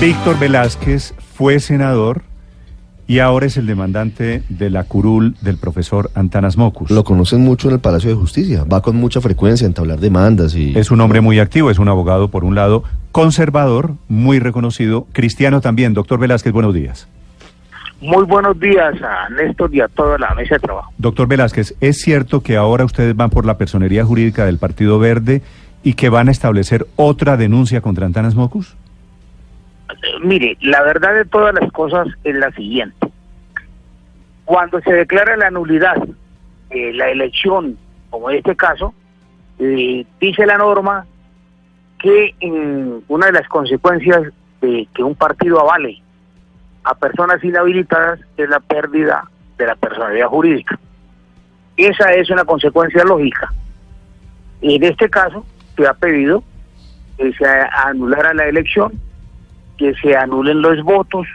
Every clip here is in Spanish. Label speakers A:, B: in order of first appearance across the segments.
A: Víctor Velázquez fue senador y ahora es el demandante de la curul del profesor Antanas Mocus.
B: Lo conocen mucho en el Palacio de Justicia. Va con mucha frecuencia a entablar demandas y...
A: Es un hombre muy activo, es un abogado, por un lado, conservador, muy reconocido, cristiano también. Doctor Velázquez, buenos días.
C: Muy buenos días a Néstor y a toda la mesa de trabajo.
A: Doctor Velázquez, ¿es cierto que ahora ustedes van por la personería jurídica del Partido Verde y que van a establecer otra denuncia contra Antanas Mocus?
C: Mire, la verdad de todas las cosas es la siguiente. Cuando se declara la nulidad de la elección, como en este caso, eh, dice la norma que una de las consecuencias de que un partido avale a personas inhabilitadas es la pérdida de la personalidad jurídica. Esa es una consecuencia lógica. En este caso, se ha pedido que se anulara la elección que se anulen los votos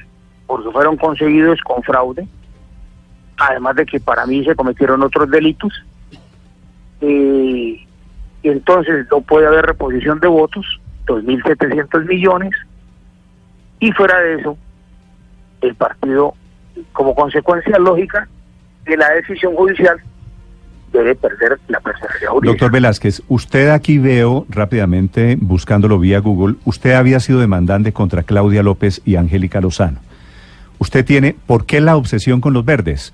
C: porque fueron conseguidos con fraude, además de que para mí se cometieron otros delitos. Eh, entonces no puede haber reposición de votos, 2.700 millones, y fuera de eso, el partido, como consecuencia lógica de la decisión judicial, debe perder la personalidad jurídica.
A: Doctor Velázquez, usted aquí veo rápidamente, buscándolo vía Google, usted había sido demandante contra Claudia López y Angélica Lozano. Usted tiene, ¿por qué la obsesión con los verdes?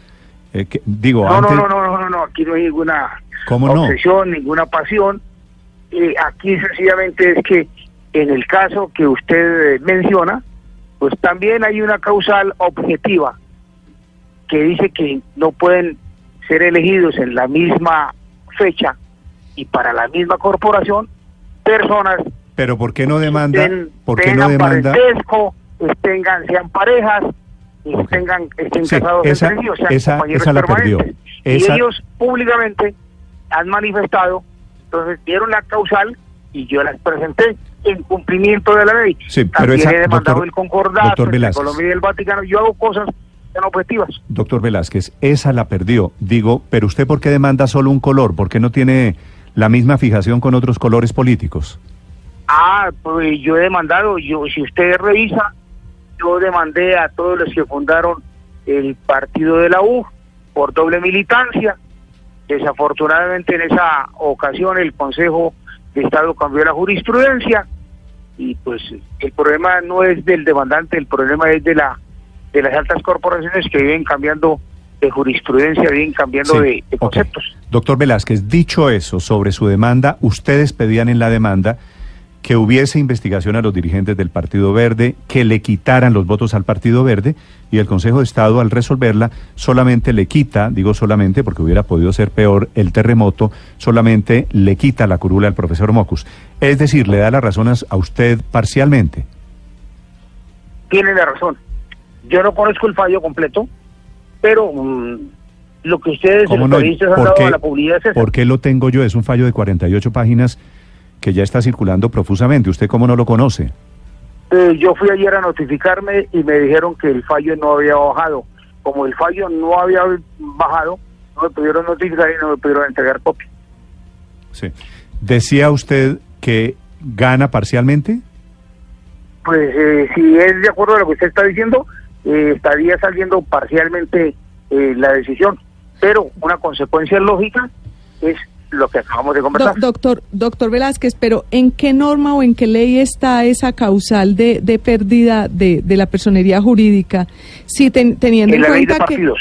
A: Eh, que- digo,
C: No,
A: antes,
C: no, no, no, no, no, aquí no hay ninguna
A: ¿Cómo no?
C: obsesión, ninguna pasión. Eh, aquí sencillamente es que en el caso que usted eh, menciona, pues también hay una causal objetiva que dice que no pueden ser elegidos en la misma fecha y para la misma corporación personas
A: pero ¿por qué no demanda?
C: estén-
A: ¿Por qué no demanda?
C: parentesco, tengan, sean parejas, tengan, estén
A: Sí,
C: casados
A: esa-
C: entre ellos, sean
A: esa-
C: compañeros
A: esa la perdió. Esa-
C: Y ellos públicamente han manifestado, entonces dieron la causal y yo las presenté en cumplimiento de la ley.
A: Sí, pero
C: También
A: esa-
C: he demandado
A: doctor-
C: el concordato entre. Colombia y el Vaticano. Yo hago cosas objetivas.
A: Doctor Velázquez, esa la perdió. Digo, pero usted ¿por qué demanda solo un color? ¿Por qué no tiene la misma fijación con otros colores políticos?
C: Ah, pues yo he demandado, yo si usted revisa, yo demandé a todos los que fundaron el partido de la U por doble militancia. Desafortunadamente en esa ocasión el Consejo de Estado cambió la jurisprudencia y pues el problema no es del demandante, el problema es de la de las altas corporaciones que viven cambiando de jurisprudencia, viven cambiando
A: Sí,
C: de, conceptos.
A: Doctor Velázquez, dicho eso sobre su demanda, ustedes pedían en la demanda que hubiese investigación a los dirigentes del Partido Verde, que le quitaran los votos al Partido Verde, y el Consejo de Estado al resolverla solamente le quita, digo solamente porque hubiera podido ser peor el terremoto, solamente le quita la curula al profesor Mocus. Es decir, le da las razones a usted parcialmente.
C: tiene la razón. Yo no conozco el fallo completo, pero mm, lo que ustedes,
A: ¿Cómo
C: los
A: no?
C: periodistas, han
A: ¿Por
C: dado
A: qué-
C: a la publicidad es eso.
A: ¿Por qué lo tengo yo? Es un fallo de 48 páginas que ya está circulando profusamente. ¿Usted cómo no lo conoce?
C: Eh, yo fui ayer a notificarme y me dijeron que el fallo no había bajado. Como el fallo no había bajado, no me pudieron notificar y no me pudieron entregar copia.
A: Sí. Decía usted que gana parcialmente.
C: Pues eh, si es de acuerdo a lo que usted está diciendo, eh, estaría saliendo parcialmente eh, la decisión. Pero una consecuencia lógica es lo que acabamos de
D: Do-
C: conversar.
D: doctor, doctor Velázquez, pero ¿en qué norma o en qué ley está esa causal de, de pérdida de, de la personería jurídica? Si ten- teniendo
C: en
D: en,
C: la ley de
D: cuenta que
C: partidos.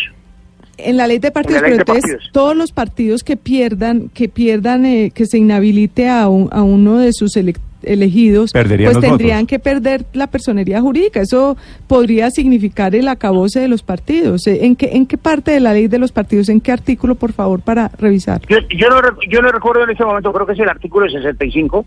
D: en la ley de partidos,
C: ley
D: pero
C: de
D: entonces
C: partidos.
D: todos los partidos que pierdan, que pierdan, eh, que se inhabilite a, un- a uno de sus elec- elegidos,
A: Perderían
D: pues tendrían
A: votos.
D: que perder la personería jurídica. Eso podría significar el acabose de los partidos. Eh, ¿En qué, ¿En qué parte de la ley de los partidos, en qué artículo, por favor, para revisar?
C: Yo, yo, no, yo no recuerdo en este momento, creo que es el artículo 65,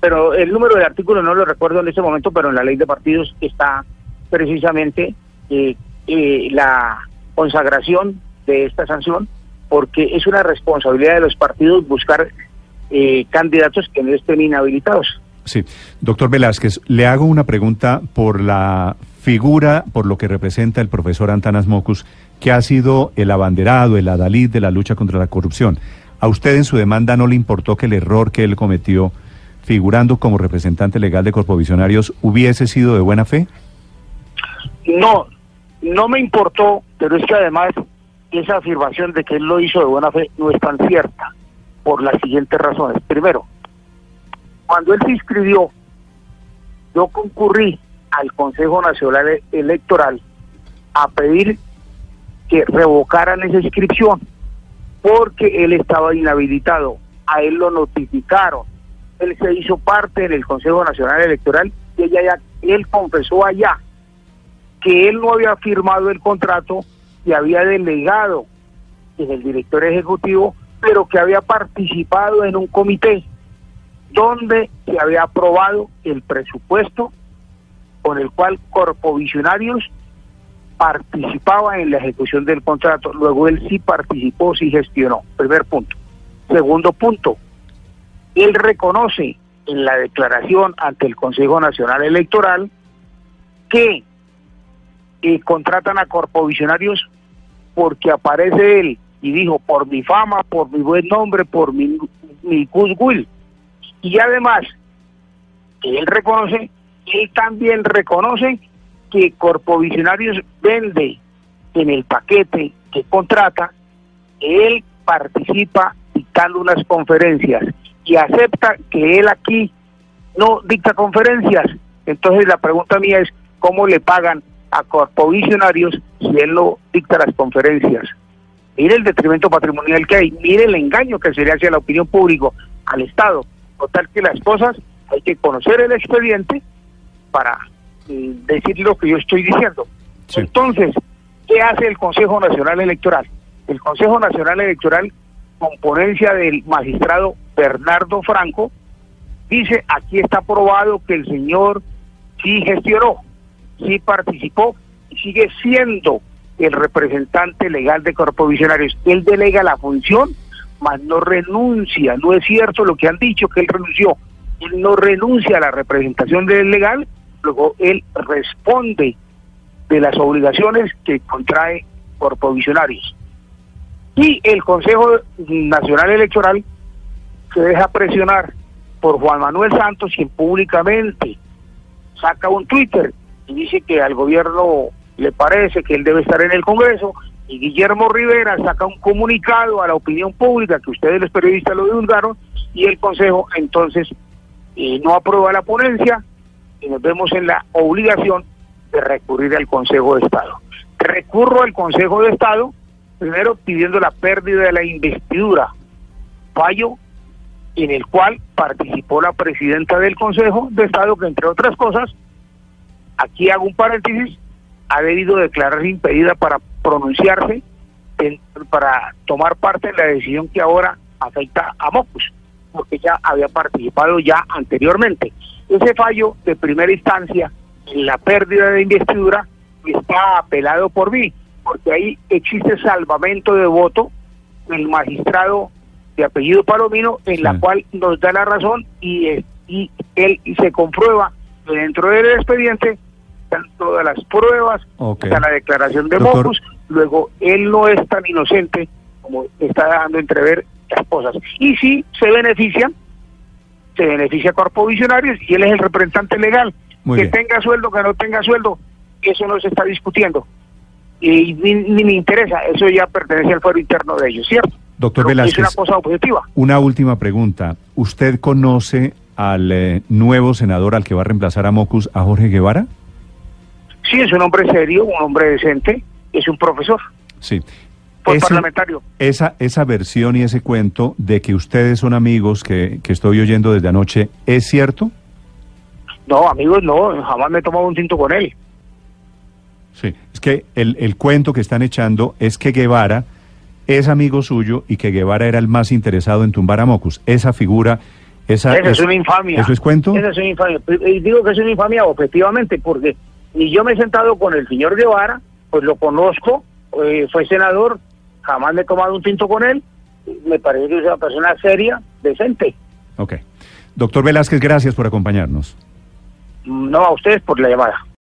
C: pero el número de artículos no lo recuerdo en este momento, pero en la ley de partidos está precisamente eh, eh, la consagración de esta sanción, porque es una responsabilidad de los partidos buscar eh, candidatos que no estén inhabilitados.
A: Sí, doctor Velázquez, le hago una pregunta por la figura, por lo que representa el profesor Antanas Mocus, que ha sido el abanderado, el adalid de la lucha contra la corrupción. ¿A usted en su demanda no le importó que el error que él cometió, figurando como representante legal de corpovisionarios, hubiese sido de buena fe?
C: No, no me importó, pero es que además esa afirmación de que él lo hizo de buena fe no es tan cierta, por las siguientes razones. Primero, cuando él se inscribió, yo concurrí al Consejo Nacional Electoral a pedir que revocaran esa inscripción porque él estaba inhabilitado. A él lo notificaron. Él se hizo parte en el Consejo Nacional Electoral y ella él confesó allá que él no había firmado el contrato y había delegado en el director ejecutivo, pero que había participado en un comité donde se había aprobado el presupuesto con el cual Corpovisionarios participaba en la ejecución del contrato. Luego él sí participó, sí gestionó. Primer punto. Segundo punto, él reconoce en la declaración ante el Consejo Nacional Electoral que eh, contratan a corpovisionarios porque aparece él y dijo por mi fama, por mi buen nombre, por mi, mi goodwill. Y además, él reconoce, él también reconoce que Corpovisionarios vende en el paquete que contrata, él participa dictando unas conferencias y acepta que él aquí no dicta conferencias. Entonces la pregunta mía es, ¿cómo le pagan a Corpovisionarios si él no dicta las conferencias? Mire el detrimento patrimonial que hay, mire el engaño que se le hace a la opinión pública, al Estado. Total que las cosas hay que conocer el expediente para eh, decir lo que yo estoy diciendo. Entonces, ¿qué hace el Consejo Nacional Electoral? El Consejo Nacional Electoral, con ponencia del magistrado Bernardo Franco, dice, aquí está probado que el señor sí gestionó, sí participó y sigue siendo el representante legal de Corpovisionarios. Él delega la función, mas no renuncia. No es cierto lo que han dicho, que él renunció. Él no renuncia a la representación del legal, luego él responde de las obligaciones que contrae por provisionarios. Y el Consejo Nacional Electoral se deja presionar por Juan Manuel Santos, quien públicamente saca un Twitter y dice que al gobierno le parece que él debe estar en el Congreso, y Guillermo Rivera saca un comunicado a la opinión pública que ustedes los periodistas lo divulgaron, y el Consejo entonces eh, no aprueba la ponencia y nos vemos en la obligación de recurrir al Consejo de Estado. Recurro al Consejo de Estado, primero pidiendo la pérdida de la investidura, fallo en el cual participó la presidenta del Consejo de Estado, que entre otras cosas, aquí hago un paréntesis, ha debido declararse impedida para pronunciarse, para tomar parte en la decisión que ahora afecta a Mocus, porque ya había participado ya anteriormente. Ese fallo de primera instancia en la pérdida de investidura está apelado por mí, porque ahí existe salvamento de voto del magistrado de apellido Palomino, en la cual nos da la razón y, y él se comprueba que dentro del expediente están todas las pruebas, está la declaración de Mocus, luego él no es tan inocente como está dando entrever las cosas. Y si se benefician se beneficia Corpo Visionarios y él es el representante legal. que tenga sueldo, que no tenga sueldo, eso no se está discutiendo. Y ni, me interesa, eso ya pertenece al fuero interno de ellos, ¿cierto?
A: Doctor Velázquez,
C: es una cosa objetiva.
A: Una última pregunta. ¿Usted conoce al eh, nuevo senador al que va a reemplazar a Mocus, a Jorge Guevara?
C: Sí, es un hombre serio, un hombre decente, es un profesor.
A: Sí
C: parlamentario.
A: Esa, esa versión y ese cuento de que ustedes son amigos que, que estoy oyendo desde anoche, ¿es cierto?
C: No, amigos no, jamás me he tomado un tinto con él.
A: Sí, es que el, el cuento que están echando es que Guevara es amigo suyo y que Guevara era el más interesado en tumbar a Mocus. Esa figura Esa,
C: Esa es una infamia.
A: ¿Eso es cuento?
C: Esa es una infamia. Y digo que es una infamia objetivamente porque y yo me he sentado con el señor Guevara, pues lo conozco, eh, fue senador, jamás me he tomado un tinto con él, me parece que es una persona seria, decente.
A: Ok. Doctor Velázquez, gracias por acompañarnos.
C: No a ustedes por la llamada.